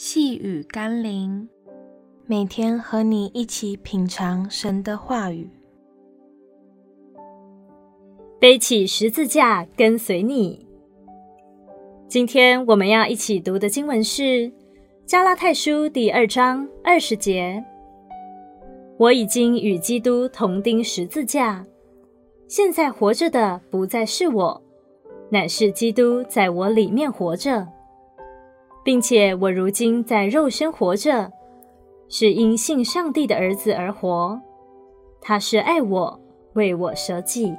细雨甘霖，每天和你一起品尝神的话语，背起十字架跟随你。今天我们要一起读的经文是《加拉太书》第二章二十节：“我已经与基督同钉十字架，现在活着的不再是我，乃是基督在我里面活着。”并且我如今在肉身活着，是因信上帝的儿子而活。他是爱我，为我舍己。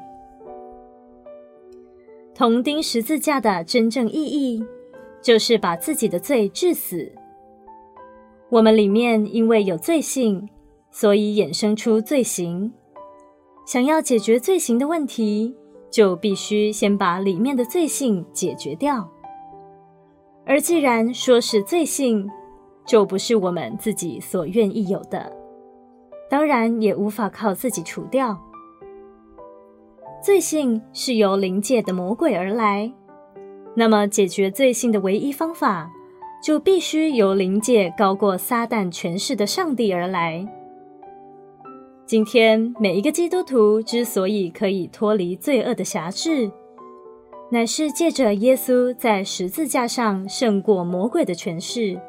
同钉十字架的真正意义，就是把自己的罪致死。我们里面因为有罪性，所以衍生出罪行。想要解决罪行的问题，就必须先把里面的罪性解决掉。而既然说是罪性，就不是我们自己所愿意有的，当然也无法靠自己除掉。罪性是由灵界的魔鬼而来，那么解决罪性的唯一方法，就必须由灵界高过撒旦权势的上帝而来。今天每一个基督徒之所以可以脱离罪恶的辖制，乃是借着耶稣在十字架上胜过魔鬼的权势，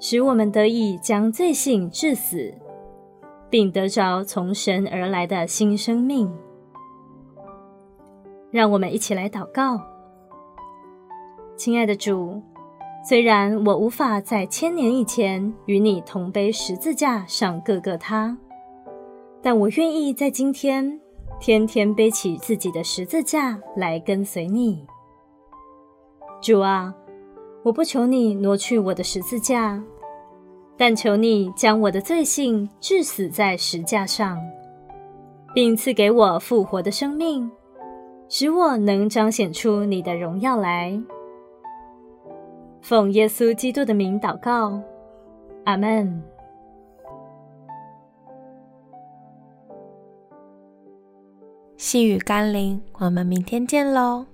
使我们得以将罪性致死，并得着从神而来的新生命。让我们一起来祷告：亲爱的主，虽然我无法在千年以前与你同背十字架上各个他，但我愿意在今天。天天背起自己的十字架来跟随你，主啊，我不求你挪去我的十字架，但求你将我的罪性治死在十架上，并赐给我复活的生命，使我能彰显出你的荣耀来。奉耶稣基督的名祷告，阿门。细雨甘霖，我们明天见喽。